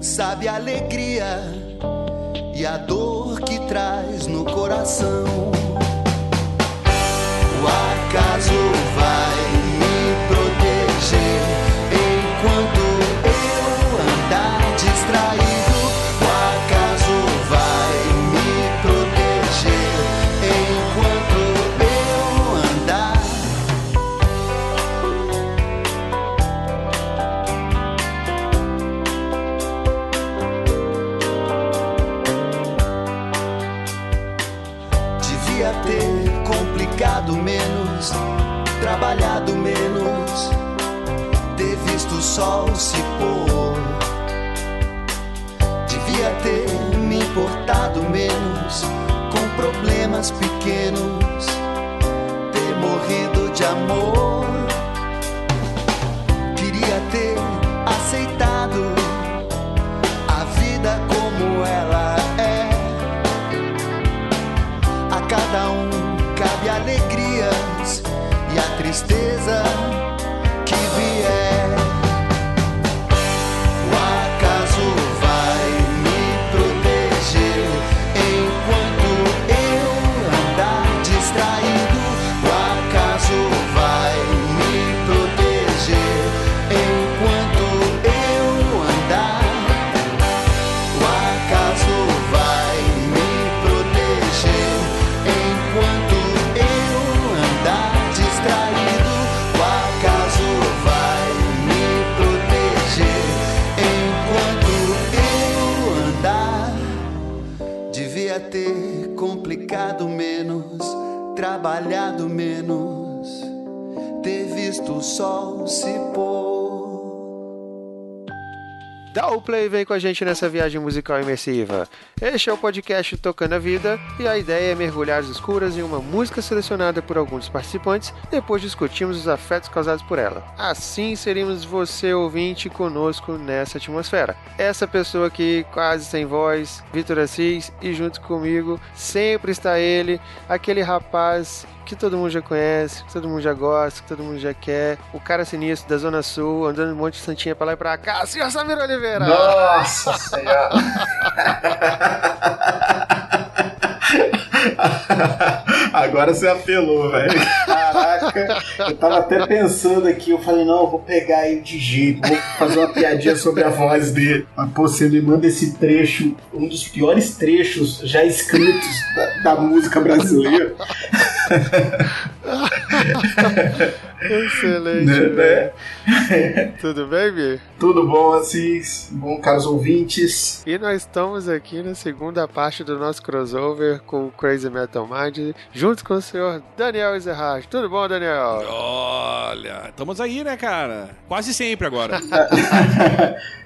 sabe a alegria e a dor que traz no coração. O acaso vai Devia ter complicado menos, trabalhado menos, ter visto o sol se pôr. Devia ter me importado menos com problemas pequenos, ter morrido de amor. Play vem com a gente nessa viagem musical imersiva. Este é o podcast Tocando a Vida e a ideia é mergulhar às escuras em uma música selecionada por alguns dos participantes, depois discutimos os afetos causados por ela. Assim seríamos você ouvinte conosco nessa atmosfera. Essa pessoa aqui, quase sem voz, Vitor Assis, e junto comigo sempre está ele, aquele rapaz que todo mundo já conhece, que todo mundo já gosta, que todo mundo já quer. O cara sinistro da Zona Sul, andando um monte de santinha pra lá e pra cá. Senhor Samir Oliveira! Nossa Senhora! Agora você apelou, velho. Caraca, eu tava até pensando aqui, eu falei, não, eu vou pegar ele de jeito, vou fazer uma piadinha sobre a voz dele. Mas, pô, você me manda esse trecho, um dos piores trechos já escritos da, da música brasileira. Excelente, Né, velho. Tudo bem, Bi? Tudo bom, Assis? Bom, caros ouvintes? E nós estamos aqui na segunda parte do nosso crossover com o Crazy Metal Mind, junto com o senhor Daniel Ezerhard. Tudo bom, Daniel? Olha, estamos aí, né, cara? Quase sempre agora.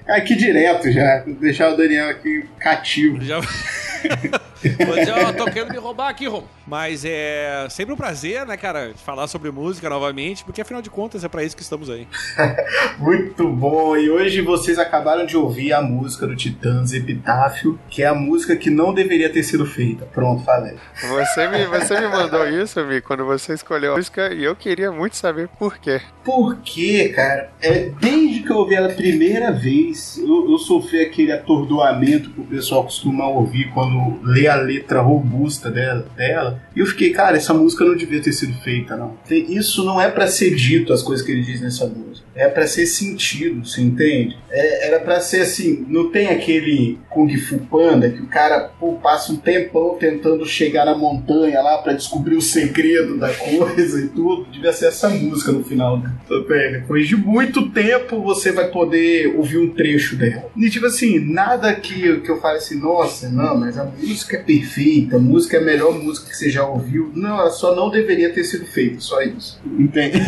Aqui direto já, vou deixar o Daniel aqui cativo. Já... Hoje eu tô querendo me roubar aqui, Rom. Mas é sempre um prazer, né, cara, falar sobre música novamente, porque afinal de contas é pra isso que estamos aí. Muito bom! E hoje vocês acabaram de ouvir a música do Titãs Epitáfio, que é a música que não deveria ter sido feita. Pronto, falei. Você me, você me mandou isso, Mi, quando você escolheu a música, e eu queria muito saber por quê. Por quê, cara? É, desde que eu ouvi ela a primeira vez, eu, eu sofri aquele atordoamento que o pessoal costuma ouvir quando lê a letra robusta dela, dela. E eu fiquei, cara, essa música não devia ter sido feita, não. Isso não é para ser dito as coisas que ele diz nessa música. É para ser sentido, você entende? É, era para ser assim, não tem aquele Kung Fu Panda que o cara pô, passa um tempão tentando chegar na montanha lá para descobrir o segredo da coisa e tudo. Devia ser essa música no final, né? Depois de muito tempo você vai poder ouvir um trecho dela. E tipo assim, nada que, que eu fale assim, nossa, não, mas a música é perfeita, a música é a melhor música que você já ouviu. Não, ela só não deveria ter sido feita, só isso. Entende?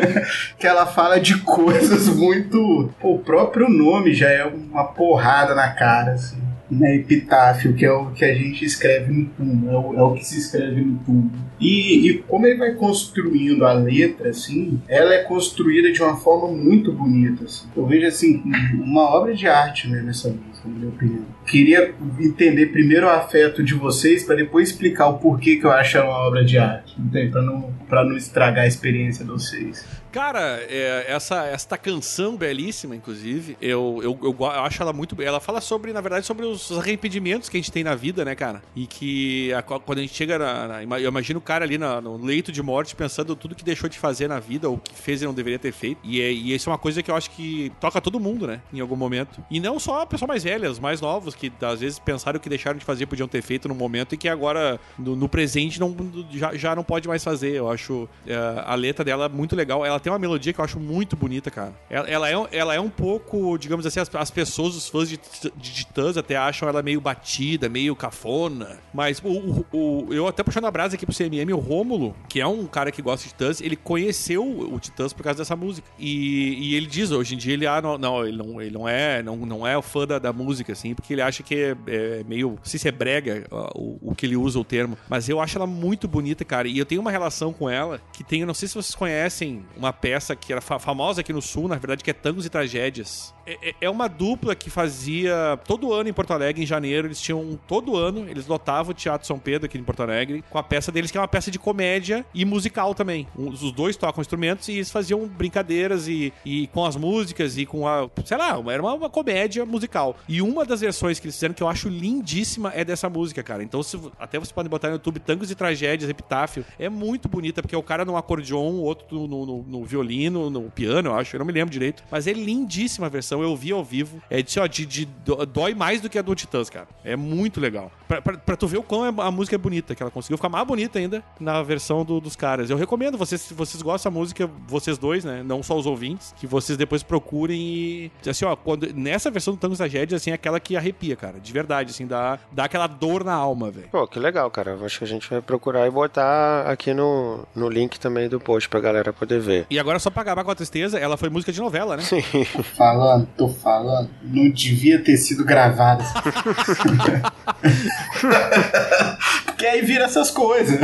que ela fala de coisas muito. Pô, o próprio nome já é uma porrada na cara, assim né, epitáfio, que é o que a gente escreve no túmulo, é o, é o que se escreve no túmulo. E, e, como ele vai construindo a letra, assim, ela é construída de uma forma muito bonita. Assim. Eu vejo, assim, uma obra de arte né, nessa música, na minha opinião. Queria entender primeiro o afeto de vocês para depois explicar o porquê que eu acho ela uma obra de arte, para não, não estragar a experiência de vocês. Cara, é, essa, esta canção belíssima, inclusive, eu, eu, eu, acho ela muito. Ela fala sobre, na verdade, sobre os arrependimentos que a gente tem na vida, né, cara? E que a, quando a gente chega na, na, Eu imagino o cara ali na, no leito de morte pensando tudo que deixou de fazer na vida, ou que fez e não deveria ter feito. E, é, e isso é uma coisa que eu acho que toca todo mundo, né? Em algum momento. E não só a pessoa mais velha, os mais novos, que às vezes pensaram que deixaram de fazer, podiam ter feito no momento e que agora, no, no presente, não, já, já não pode mais fazer. Eu acho é, a letra dela muito legal. Ela tem uma melodia que eu acho muito bonita, cara. Ela, ela, é, ela é um pouco, digamos assim, as, as pessoas, os fãs de, de Titãs até acham ela meio batida, meio cafona. Mas o, o, o, eu até puxando a brasa aqui pro CMM, o Rômulo, que é um cara que gosta de Titãs, ele conheceu o Titãs por causa dessa música. E, e ele diz, hoje em dia, ele, ah, não, não, ele não, ele não é não, não é o fã da, da música, assim, porque ele acha que é, é meio, se se é brega o, o que ele usa o termo. Mas eu acho ela muito bonita, cara. E eu tenho uma relação com ela que tem, eu não sei se vocês conhecem uma peça que era famosa aqui no Sul, na verdade, que é Tangos e Tragédias. É, é, é uma dupla que fazia todo ano em Porto Alegre, em janeiro. Eles tinham todo ano, eles lotavam o Teatro São Pedro aqui em Porto Alegre com a peça deles, que é uma peça de comédia e musical também. Os dois tocam instrumentos e eles faziam brincadeiras e, e com as músicas e com a. Sei lá, era uma, uma comédia musical. E uma das versões que eles fizeram que eu acho lindíssima é dessa música, cara. Então, se, até você pode botar no YouTube Tangos e Tragédias, Epitáfio. É muito bonita, porque é o cara no acordeon, o outro no, no, no violino, no piano, eu acho. Eu não me lembro direito. Mas é lindíssima a versão eu vi ao vivo. É de, ó, de, de, dói mais do que a do Titãs, cara. É muito legal. Pra, pra, pra tu ver o quão é, a música é bonita, que ela conseguiu ficar mais bonita ainda na versão do, dos caras. Eu recomendo, vocês, se vocês gostam da música, vocês dois, né? Não só os ouvintes, que vocês depois procurem e. Assim, ó, quando, nessa versão do Tango Tragédia, assim, é aquela que arrepia, cara. De verdade, assim, dá, dá aquela dor na alma, velho. Pô, que legal, cara. Eu acho que a gente vai procurar e botar aqui no, no link também do post pra galera poder ver. E agora, só pra acabar com a tristeza, ela foi música de novela, né? Sim. Tô falando, tô falando. Não devia ter sido gravada. Porque aí vira essas coisas.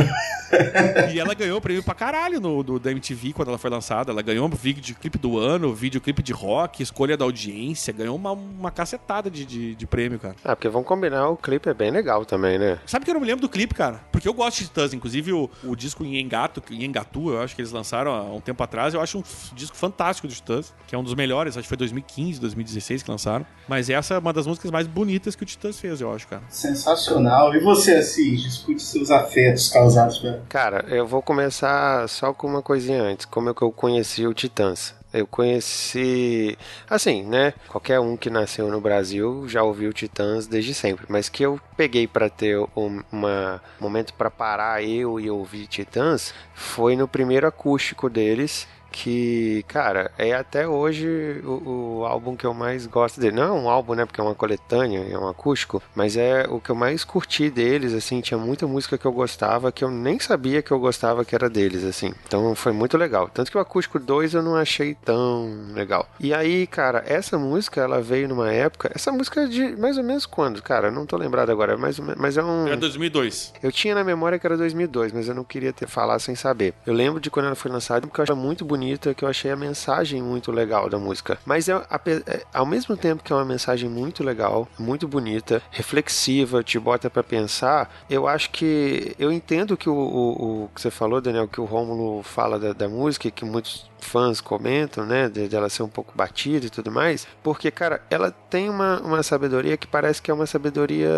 e ela ganhou prêmio pra caralho no, do, da MTV quando ela foi lançada. Ela ganhou vídeo clipe do ano, videoclipe de rock, escolha da audiência, ganhou uma, uma cacetada de, de, de, prêmio, cara. Ah, porque vamos combinar, o clipe é bem legal também, né? Sabe que eu não me lembro do clipe, cara? Porque eu gosto de Titãs, inclusive o, o disco em Engato, em Engatu, eu acho que eles lançaram há um tempo atrás, eu acho um disco fantástico do Titãs, que é um dos melhores, acho que foi 2015, 2016 que lançaram. Mas essa é uma das músicas mais bonitas que o Titãs fez, eu acho, cara. Sensacional. E você, assim, discute seus afetos causados pela Cara, eu vou começar só com uma coisinha antes. Como é que eu conheci o Titãs? Eu conheci, assim, né? Qualquer um que nasceu no Brasil já ouviu Titãs desde sempre, mas que eu peguei para ter um uma, momento para parar eu e ouvir Titãs foi no primeiro acústico deles, que, cara, é até hoje o, o, álbum que eu mais gosto dele. Não é um álbum, né, porque é uma coletânea, é um acústico, mas é o que eu mais curti deles, assim, tinha muita música que eu gostava que eu nem sabia que eu gostava que era deles, assim. Então foi muito legal. Tanto que o acústico 2 eu não achei tão legal. E aí, cara, essa música, ela veio numa época, essa música é de mais ou menos quando, cara, não tô lembrado agora, mas, mas é um... É 2002. Eu tinha na memória que era 2002, mas eu não queria ter falar sem saber. Eu lembro de quando ela foi lançada, porque eu achava muito bonito bonita, que eu achei a mensagem muito legal da música. Mas é, é, ao mesmo tempo que é uma mensagem muito legal, muito bonita, reflexiva, te bota para pensar, eu acho que eu entendo que o, o, o, que você falou, Daniel, que o Rômulo fala da, da música, que muitos fãs comentam, né, de, de, ser um pouco batida e tudo mais, porque, cara, ela tem uma, uma sabedoria que parece que é uma sabedoria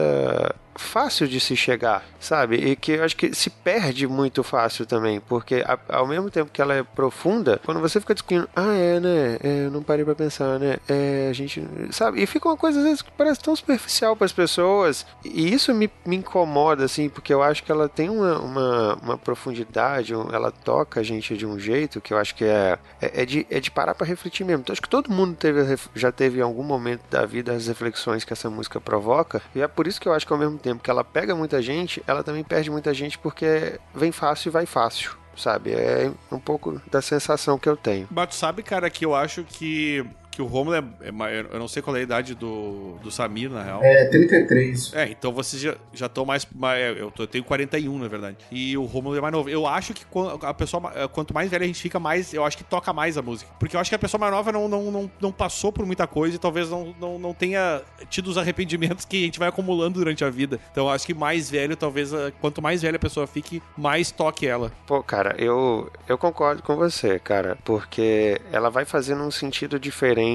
fácil de se chegar, sabe? E que eu acho que se perde muito fácil também, porque a, ao mesmo tempo que ela é profunda, quando você fica discutindo, ah, é, né? É, eu não parei pra pensar, né? É, a gente, sabe? E fica uma coisa às vezes que parece tão superficial para as pessoas, e isso me, me incomoda, assim, porque eu acho que ela tem uma, uma, uma profundidade, ela toca a gente de um jeito que eu acho que é, é, é de, é de parar para refletir mesmo. Então, acho que todo mundo teve, já teve em algum momento da vida as reflexões que essa música provoca, e é por isso que eu acho que ao mesmo tempo que ela pega muita gente, ela também perde muita gente porque vem fácil e vai fácil sabe? É um pouco da sensação que eu tenho. Tu sabe, cara, que eu acho que que o Romulo é, é, Eu não sei qual é a idade do, do Samir, na real. É, 33. É, então vocês já estão mais. mais eu, tô, eu, tenho 41, na verdade. E o Romulo é mais novo. Eu acho que a pessoa. Quanto mais velha a gente fica, mais. Eu acho que toca mais a música. Porque eu acho que a pessoa mais nova não, não, não, não passou por muita coisa e talvez não, não, não tenha tido os arrependimentos que a gente vai acumulando durante a vida. Então eu acho que mais velho, talvez. Quanto mais velha a pessoa fique, mais toque ela. Pô, cara, eu, eu concordo com você, cara. Porque ela vai fazendo um sentido diferente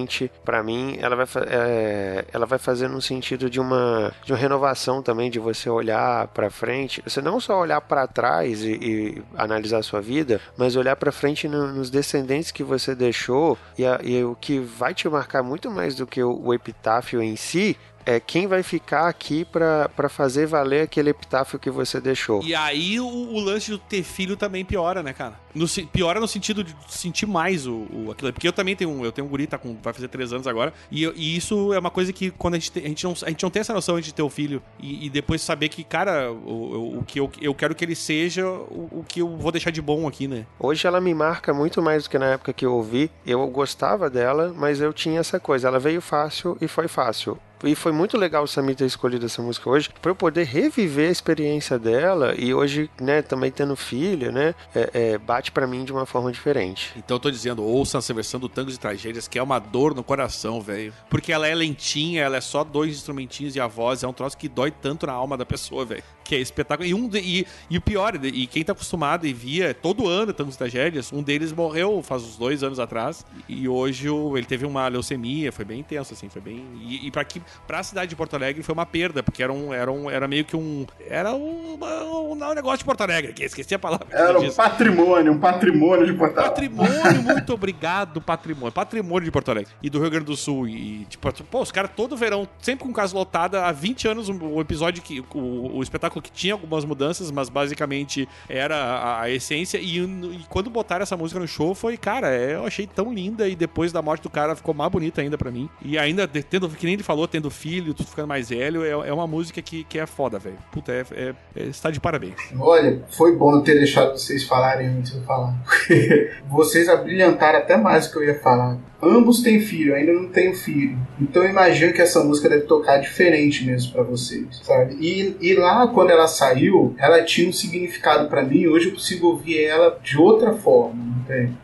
para mim, ela vai, é, ela vai fazer no sentido de uma, de uma renovação também, de você olhar para frente. Você não só olhar para trás e, e, analisar a sua vida, mas olhar para frente no, nos descendentes que você deixou e, a, e, o que vai te marcar muito mais do que o, o epitáfio em si é quem vai ficar aqui para fazer valer aquele epitáfio que você deixou. E aí o, o, lance de ter filho também piora, né, cara? No, piora no sentido de sentir mais o, o aquilo. Porque eu também tenho um, eu tenho um guri, tá com, vai fazer três anos agora. E, e isso é uma coisa que quando a gente, a gente, não, a gente não tem essa noção de ter o um filho e, e, depois saber que, cara, o, o que eu, eu quero que ele seja o, o que eu vou deixar de bom aqui, né? Hoje ela me marca muito mais do que na época que eu ouvi. Eu gostava dela, mas eu tinha essa coisa. Ela veio fácil e foi fácil. E foi muito legal o Samir ter escolhido essa música hoje para eu poder reviver a experiência dela e hoje, né, também tendo filho, né, é, é, bate para mim de uma forma diferente. Então eu tô dizendo, ouça essa versão do Tangos e Tragédias, que é uma dor no coração, velho. Porque ela é lentinha, ela é só dois instrumentinhos e a voz, é um troço que dói tanto na alma da pessoa, velho. Que é espetáculo. E, um de, e, e o pior, e quem tá acostumado e via todo ano Tangos e Tragédias, um deles morreu faz uns dois anos atrás e hoje ele teve uma leucemia, foi bem intenso, assim, foi bem... E, e para que para a cidade de Porto Alegre foi uma perda, porque era, um, era, um, era meio que um. Era um, um, um negócio de Porto Alegre, que esqueci a palavra. Era um patrimônio, um patrimônio de Porto Alegre. Patrimônio, muito obrigado, patrimônio. Patrimônio de Porto Alegre. E do Rio Grande do Sul. E, tipo, pô, os caras todo verão, sempre com casa lotada, há 20 anos, o episódio que. O, o espetáculo que tinha algumas mudanças, mas basicamente era a, a essência. E, e, quando botaram essa música no show, foi, cara, é, eu achei tão linda. E depois da morte do cara ficou mais bonita ainda para mim. E ainda, tendo, que nem ele falou, tendo filho, tudo ficando mais velho, é, é uma música que, que é foda, velho. Puta, é, é, é, está de parabéns. Olha, foi bom ter deixado vocês falarem antes falar. vocês abrilhantaram até mais do que eu ia falar. Ambos têm filho, ainda não tenho filho. Então eu imagino que essa música deve tocar diferente mesmo para vocês, sabe? E, e lá, quando ela saiu, ela tinha um significado para mim. Hoje eu consigo ouvir ela de outra forma.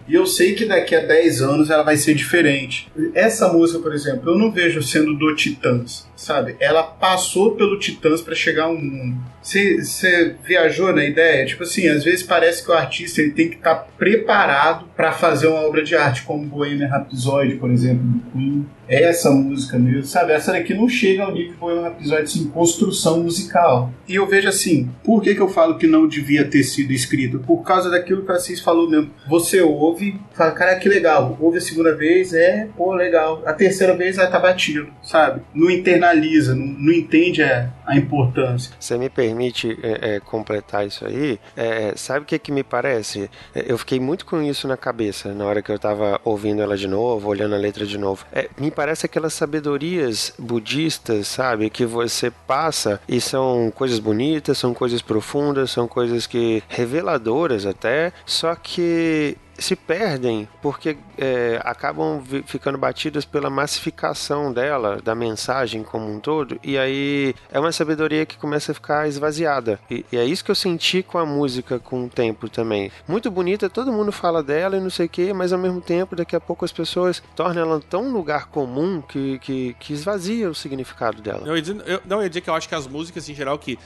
E eu sei que daqui a 10 anos ela vai ser diferente. Essa música, por exemplo, eu não vejo sendo do Titãs, sabe? Ela passou pelo Titãs para chegar ao mundo. Você viajou na ideia? Tipo assim, às vezes parece que o artista ele tem que estar tá preparado para fazer uma obra de arte, como Bohemian Rhapsody, por exemplo, do Queen essa música mesmo, sabe? Essa daqui não chega ao nível de um episódio assim, construção musical. E eu vejo assim, por que, que eu falo que não devia ter sido escrito? Por causa daquilo que vocês falou mesmo. Você ouve, fala, cara, que legal. Ouve a segunda vez, é, pô, legal. A terceira vez vai tá batido, sabe? Não internaliza, não, não entende a, a importância. Você me permite é, é, completar isso aí? É, sabe o que que me parece? É, eu fiquei muito com isso na cabeça na hora que eu tava ouvindo ela de novo, olhando a letra de novo. É, me parece aquelas sabedorias budistas, sabe? Que você passa e são coisas bonitas, são coisas profundas, são coisas que reveladoras até, só que se perdem porque é, acabam ficando batidas pela massificação dela, da mensagem como um todo, e aí é uma sabedoria que começa a ficar esvaziada. E, e, é isso que eu senti com a música com o tempo também. Muito bonita, todo mundo fala dela e não sei o que, mas ao mesmo tempo, daqui a pouco as pessoas tornam ela tão lugar comum que, que, que esvazia o significado dela. Eu, não, eu ia dizer que eu acho que as músicas em geral que,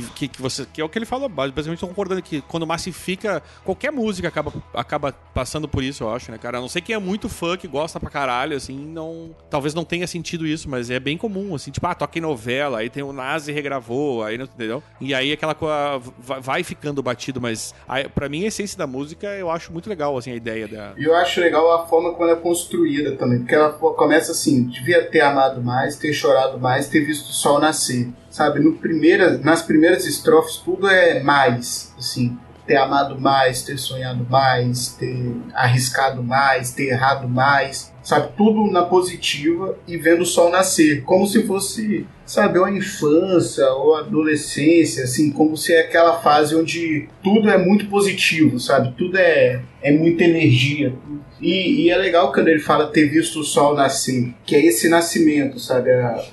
que, que, que você. que é o que ele fala, basicamente concordando que quando massifica, qualquer música acaba, acaba passando por isso, eu acho, né, cara? A não sei quem é muito fã que gosta pra caralho, assim, não. Talvez não tenha sentido isso, mas é bem comum, assim, tipo, ah, toca em novela, aí tem o Nazi regravou, aí, não- entendeu? E aí aquela coisa vai- ficando batido, mas pra mim a essência da música eu acho muito legal, assim, a ideia da. E eu acho legal a forma como ela é construída também, porque ela começa assim, devia ter amado mais, ter chorado mais, ter visto o sol nascer, sabe? No primeira, nas primeiras estrofes tudo é mais, assim, ter amado mais, ter sonhado mais, ter arriscado mais, ter errado mais, sabe? Tudo na positiva e vendo o sol nascer, como se fosse, sabe, uma infância ou adolescência, assim, como se é aquela fase onde tudo é muito positivo, sabe? Tudo é, é muita energia. E, e é legal quando ele fala ter visto o sol nascer, que é esse nascimento, sabe? É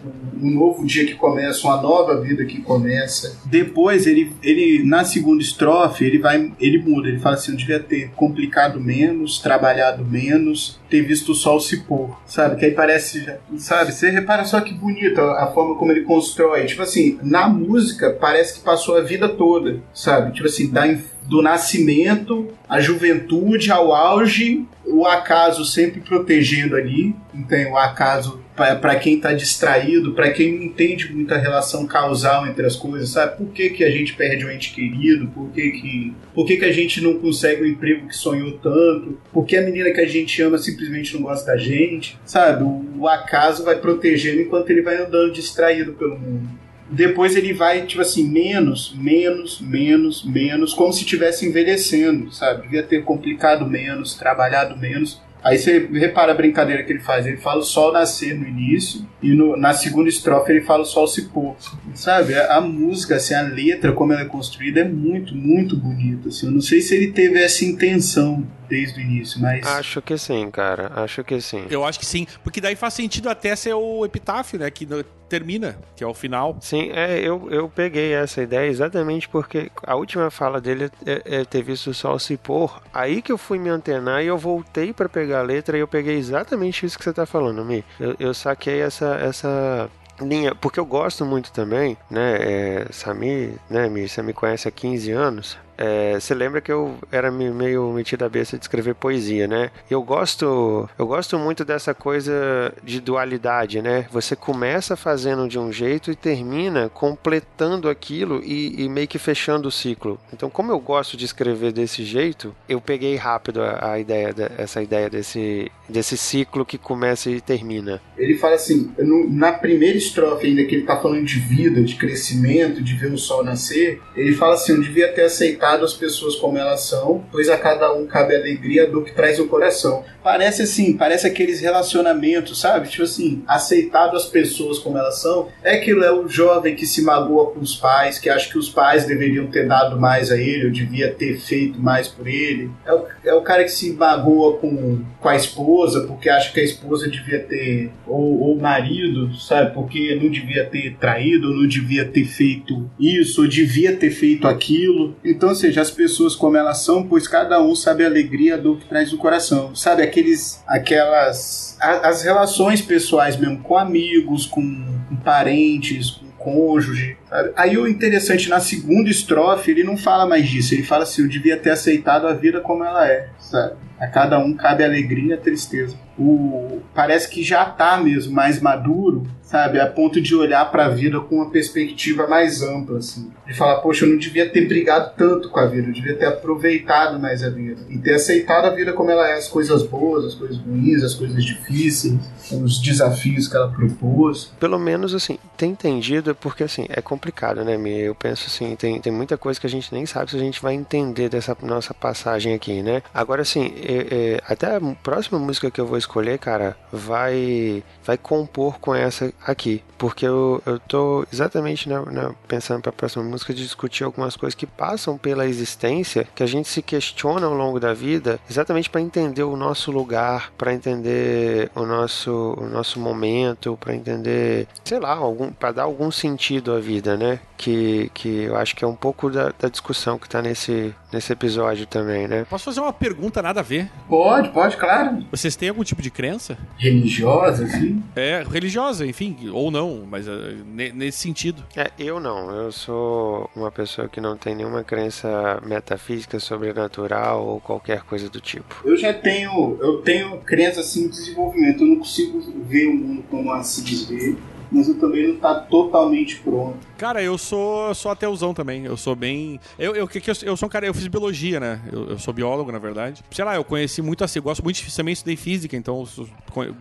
um novo dia que começa, uma nova vida que começa. Depois, ele, ele na segunda estrofe, ele vai, ele muda, ele fala assim, eu devia ter complicado menos, trabalhado menos, ter visto o sol se pôr, sabe? Que aí parece, sabe? Você repara só que bonita a forma como ele constrói. Tipo assim, na música parece que passou a vida toda, sabe? Tipo assim, da inf- do nascimento, a juventude, ao auge, o acaso sempre protegendo ali. Então, o acaso para quem está distraído, para quem não entende muita relação causal entre as coisas, sabe? Por que, que a gente perde um ente querido? Por que, que, por que, que a gente não consegue o emprego que sonhou tanto? Por que a menina que a gente ama simplesmente não gosta da gente? Sabe? O, o acaso vai protegendo enquanto ele vai andando distraído pelo mundo depois ele vai, tipo assim, menos, menos, menos, menos, como se estivesse envelhecendo, sabe? Devia ter complicado menos, trabalhado menos. Aí você repara a brincadeira que ele faz. Ele fala o sol nascer no início e no- na segunda estrofe ele fala o sol se pôr. Sabe? A, a música, assim, a letra, como ela é construída, é muito, muito bonita. Assim. Eu não sei se ele teve essa intenção desde o início, mas... Acho que sim, cara. Acho que sim. Eu acho que sim, porque daí faz sentido até ser o epitáfio, né? Que no- termina, que é o final. Sim, é, eu, eu peguei essa ideia exatamente porque a última fala dele é, é ter visto o sol se pôr. Aí que eu fui me antenar e eu voltei pra pegar a letra e eu peguei exatamente isso que você tá falando, Mi. Eu, eu saquei essa, essa linha, porque eu gosto muito também, né? É, Sami, né, Mi, você me conhece há 15 anos. É, você lembra que eu era me- meio metido a besta de escrever poesia, né? Eu gosto, eu gosto muito dessa coisa de dualidade, né? Você começa fazendo de um jeito e termina completando aquilo e, e meio que fechando o ciclo. Então, como eu gosto de escrever desse jeito, eu peguei rápido a, a ideia, de- essa ideia desse, desse ciclo que começa e termina. Ele fala assim, no- na primeira estrofe ainda que ele tá falando de vida, de crescimento, de ver o sol nascer, ele fala assim, eu devia ter aceitado as pessoas como elas são, pois a cada um cabe a alegria do que traz o coração. Parece assim, parece aqueles relacionamentos, sabe? Tipo assim, aceitado as pessoas como elas são, é aquilo, é o jovem que se magoa com os pais, que acha que os pais deveriam ter dado mais a ele, eu devia ter feito mais por ele. É o, é o cara que se magoa com, com a esposa, porque acha que a esposa devia ter, ou, ou o marido, sabe? Porque não devia ter traído, ou não devia ter feito isso, ou devia ter feito aquilo. Então, ou seja, as pessoas como elas são, pois cada um sabe a alegria do que traz no coração. Sabe, aqueles, aquelas, a- as relações pessoais mesmo, com amigos, com, com parentes, com cônjuge. sabe? Aí o interessante, na segunda estrofe, ele não fala mais disso. Ele fala assim, eu devia ter aceitado a vida como ela é, sabe? A cada um cabe alegria e tristeza. O, parece que já tá mesmo mais maduro, sabe? A ponto de olhar para a vida com uma perspectiva mais ampla, assim. De falar, poxa, eu não devia ter brigado tanto com a vida, eu devia ter aproveitado mais a vida. E ter aceitado a vida como ela é, as coisas boas, as coisas ruins, as coisas difíceis, os desafios que ela propôs. Pelo menos, assim, tem entendido, porque, assim, é complicado, né, Mi? Eu penso, assim, tem, tem muita coisa que a gente nem sabe se a gente vai entender dessa nossa passagem aqui, né? Agora, assim, é- é, até a próxima música que eu vou escolher, cara, vai vai compor com essa aqui. Porque eu, eu tô exatamente na, na- pensando pra próxima música de discutir algumas coisas que passam pela existência, que a gente se questiona ao longo da vida, exatamente para entender o nosso lugar, para entender o nosso, o nosso momento, para entender, sei lá, algum, para dar algum sentido à vida, né? que, que eu acho que é um pouco da, da discussão que tá nesse, nesse episódio também, né? Posso fazer uma pergunta nada a ver? Pode, pode, claro. Vocês têm algum tipo de crença? Religiosa, assim. É, religiosa, enfim, ou não, mas uh, ne- nesse sentido. É, eu não. Eu sou uma pessoa que não tem nenhuma crença metafísica, sobrenatural ou qualquer coisa do tipo. Eu já tenho, eu tenho crença assim em desenvolvimento. Eu não consigo ver o mundo como a se desver, mas eu também não tá totalmente pronto. Cara, eu sou, sou ateuzão também. Eu sou bem. Eu, eu, que, eu, eu sou um cara, eu fiz biologia, né? Eu, eu sou biólogo, na verdade. Sei lá, eu conheci muito assim, eu gosto muito de, também estudei física, então sou-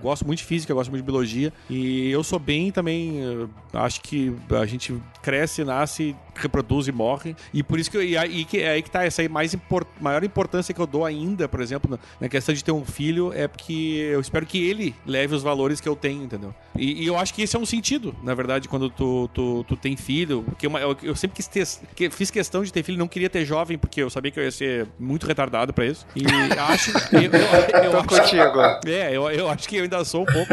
gosto muito de física, gosto muito de biologia. E eu sou bem também. Acho que a gente cresce, nasce, reproduz e morre. E por isso que, e aí, que é aí que tá essa aí mais impor, maior importância que eu dou ainda, por exemplo, na, na questão de ter um filho, é porque eu espero que ele leve os valores que eu tenho, entendeu? E, e eu acho que esse é um sentido, na verdade, quando tu, tu, tu tem filho. Porque uma- eu, eu sempre quis ter, que- fiz questão de ter filho, não queria ter jovem, porque eu sabia que eu ia ser muito retardado pra isso. E acho. Eu, eu, eu Tô acho- contigo. é, eu, eu acho que eu ainda sou um pouco.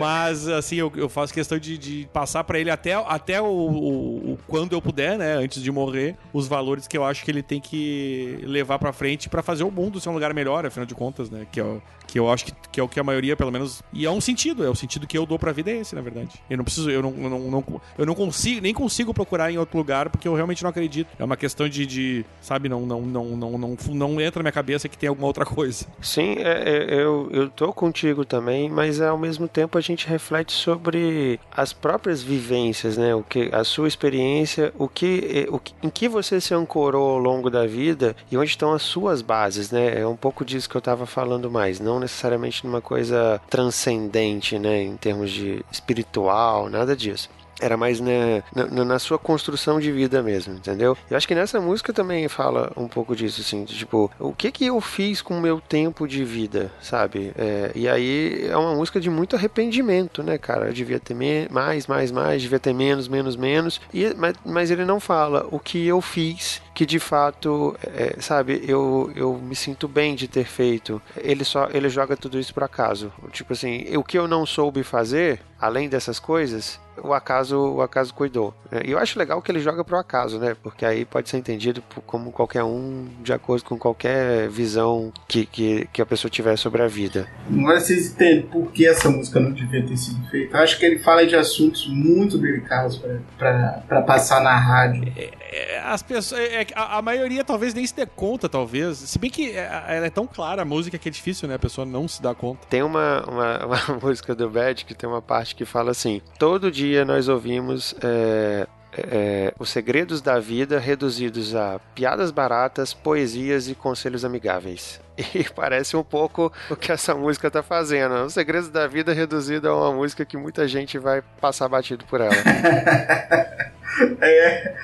Mas, assim, eu, eu faço questão de, de passar pra ele até, até o, o- o- quando eu puder, né? Antes de morrer, os valores que eu acho que ele tem que levar pra frente pra fazer o mundo ser um lugar melhor, afinal de contas, né? Que, é o- que eu acho que, que é o que a maioria, pelo menos. E é um sentido, é o sentido que eu dou pra vida, é esse, na verdade. Eu não preciso, eu não, eu não, não- eu não consigo, nem consigo procurar em outro lugar, porque eu realmente não acredito. É uma questão de, de sabe, não, não, não, não, não, não entra na minha cabeça que tem alguma outra coisa. Sim, é- é- eu, eu tô contigo também, mas ao mesmo tempo a gente reflete sobre as próprias vivências, né? O que, a sua experiência, o que, é, o que- em que você se ancorou ao longo da vida e onde estão as suas bases, né? É um pouco disso que eu tava falando mais, não necessariamente numa coisa transcendente, né? Em termos de espiritual, nada disso. Era mais né, na, na sua construção de vida mesmo, entendeu? Eu acho que nessa música também fala um pouco disso, assim, de, tipo, o que que eu fiz com o meu tempo de vida, sabe? É, e aí é uma música de muito arrependimento, né, cara? Eu devia ter mais, mais, mais, devia ter menos, menos, menos. E, mas, mas ele não fala o que eu fiz que de fato, é, sabe, eu, eu me sinto bem de ter feito. Ele só ele joga tudo isso por acaso. Tipo assim, o que eu não soube fazer, além dessas coisas, o acaso o acaso cuidou. E eu acho legal que ele joga pro acaso, né? Porque aí pode ser entendido como qualquer um, de acordo com qualquer visão que, que, que a pessoa tiver sobre a vida. Agora vocês entendem por que essa música não devia ter sido feita. Eu acho que ele fala de assuntos muito delicados pra passar na rádio. É, as pessoas. é, é, a, a maioria talvez nem se dê conta, talvez. Se bem que é, ela é tão clara a música que é difícil, né? A pessoa não se dá conta. Tem uma, uma, uma música do Bad que tem uma parte que fala assim: todo dia nós ouvimos é, é, os segredos da vida reduzidos a piadas baratas, poesias e conselhos amigáveis. E parece um pouco o que essa música tá fazendo. Os segredos da vida reduzido a uma música que muita gente vai passar batido por ela. É,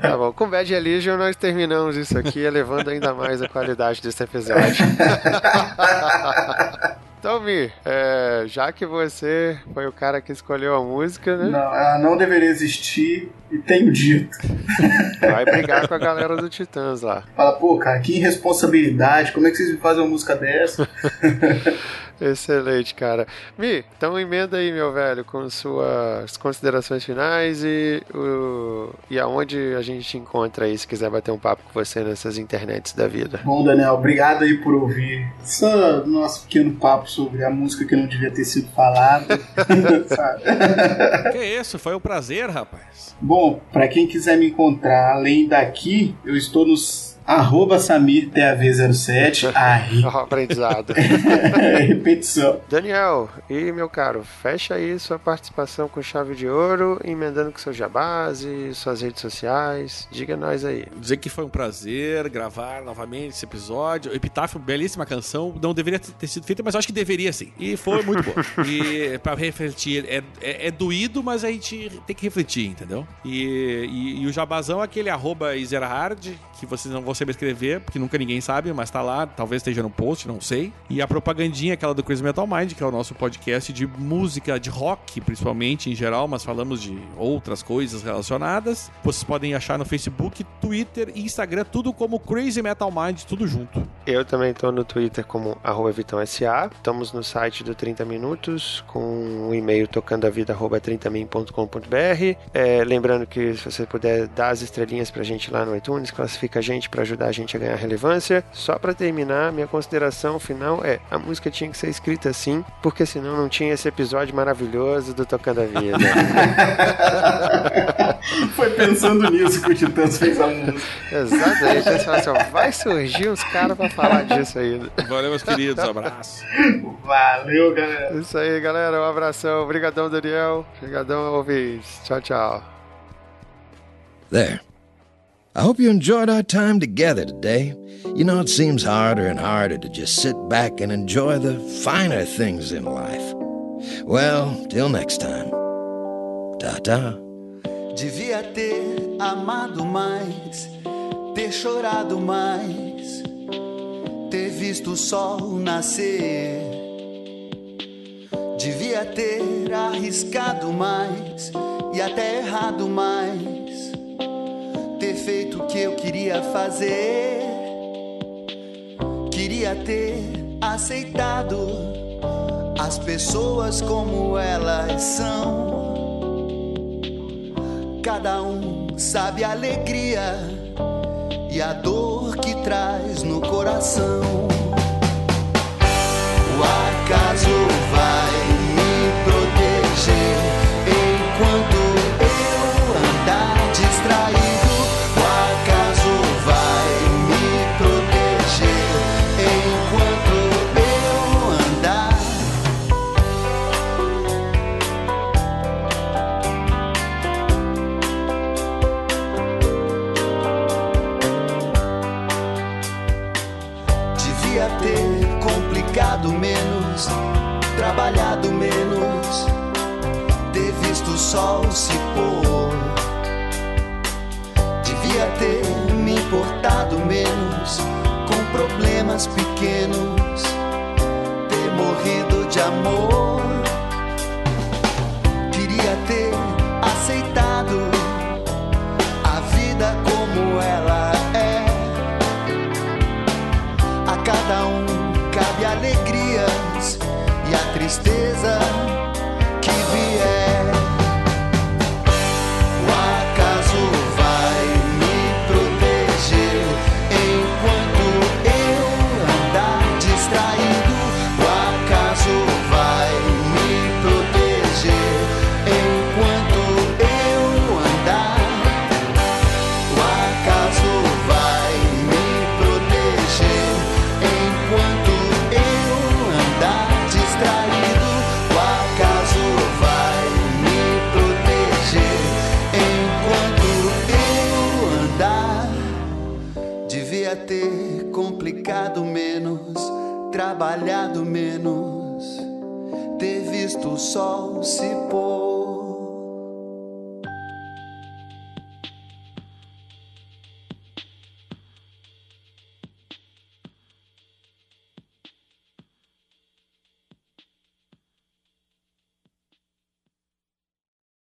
Tá bom, com Bad Religion nós terminamos isso aqui, elevando ainda mais a qualidade desse episódio. Então, Mi, é, já que você foi o cara que escolheu a música, né? não, ela não deveria existir e tenho dito. Vai brigar com a galera do Titãs lá. Fala, pô, cara, que irresponsabilidade, como é que vocês me fazem uma música dessa? Excelente, cara. Mi, então emenda aí, meu velho, com suas considerações finais e, o, e aonde a gente te encontra aí, se quiser bater um papo com você nessas internets da vida. Bom, Daniel, obrigado aí por ouvir esse nosso pequeno papo sobre a música que não devia ter sido falada. que isso, foi um prazer, rapaz. Bom, pra quem quiser me encontrar além daqui, eu estou nos arroba SamirTAV07. Aí, Ó, aprendizado. repetição. Daniel, e meu caro, fecha aí sua participação com chave de ouro, emendando com seu jabás e suas redes sociais. Diga nós aí. Dizer que foi um prazer gravar novamente esse episódio. Epitáfio, belíssima canção. Não deveria ter sido feita, mas eu acho que deveria sim. E foi muito boa. e pra refletir, é, é, é doído, mas a gente tem que refletir, entendeu? E, e, e o jabazão é aquele arroba Ezerhard, que vocês não vão você me escrever, porque nunca ninguém sabe, mas tá lá, talvez esteja no post, não sei. E a propagandinha, aquela do Crazy Metal Mind, que é o nosso podcast de música, de rock, principalmente em geral, mas falamos de outras coisas relacionadas. Vocês podem achar no Facebook, Twitter e Instagram, tudo como Crazy Metal Mind, tudo junto. Eu também tô no Twitter como VitãoSA. Estamos no site do 30 Minutos com o e-mail tocandavida.30min.com.br. É, lembrando que se você puder dar as estrelinhas pra gente lá no iTunes, classifica a gente para ajudar a gente a ganhar relevância. Só para terminar, minha consideração final é: a música tinha que ser escrita assim, porque senão não tinha esse episódio maravilhoso do Tocando a Vida. Foi pensando nisso que o Titãs fez a música. Exatamente. Você fala assim, ó, vai surgir uns caras pra falar disso ainda. Valeu, meus queridos, abraço. Valeu, galera. Isso aí, galera. Um abração. Obrigadão, Daniel. Obrigadão, ouvintes. Tchau, tchau. There. I hope you enjoyed our time together today. You know, it seems harder and harder to just sit back and enjoy the finer things in life. Well, till next time. Ta ta. Devia ter amado mais, ter chorado mais, ter visto o sol nascer. Devia ter arriscado mais e até errado mais, feito o que eu queria fazer. Queria ter aceitado as pessoas como elas são. Cada um sabe a alegria e a dor que traz no coração. O acaso vai me proteger enquanto eu andar distraído. Ter complicado menos, trabalhado menos, ter visto o sol se pôr. Devia ter me importado menos com problemas pequenos, ter morrido de amor. Trabalhado menos, ter visto o sol se pôr.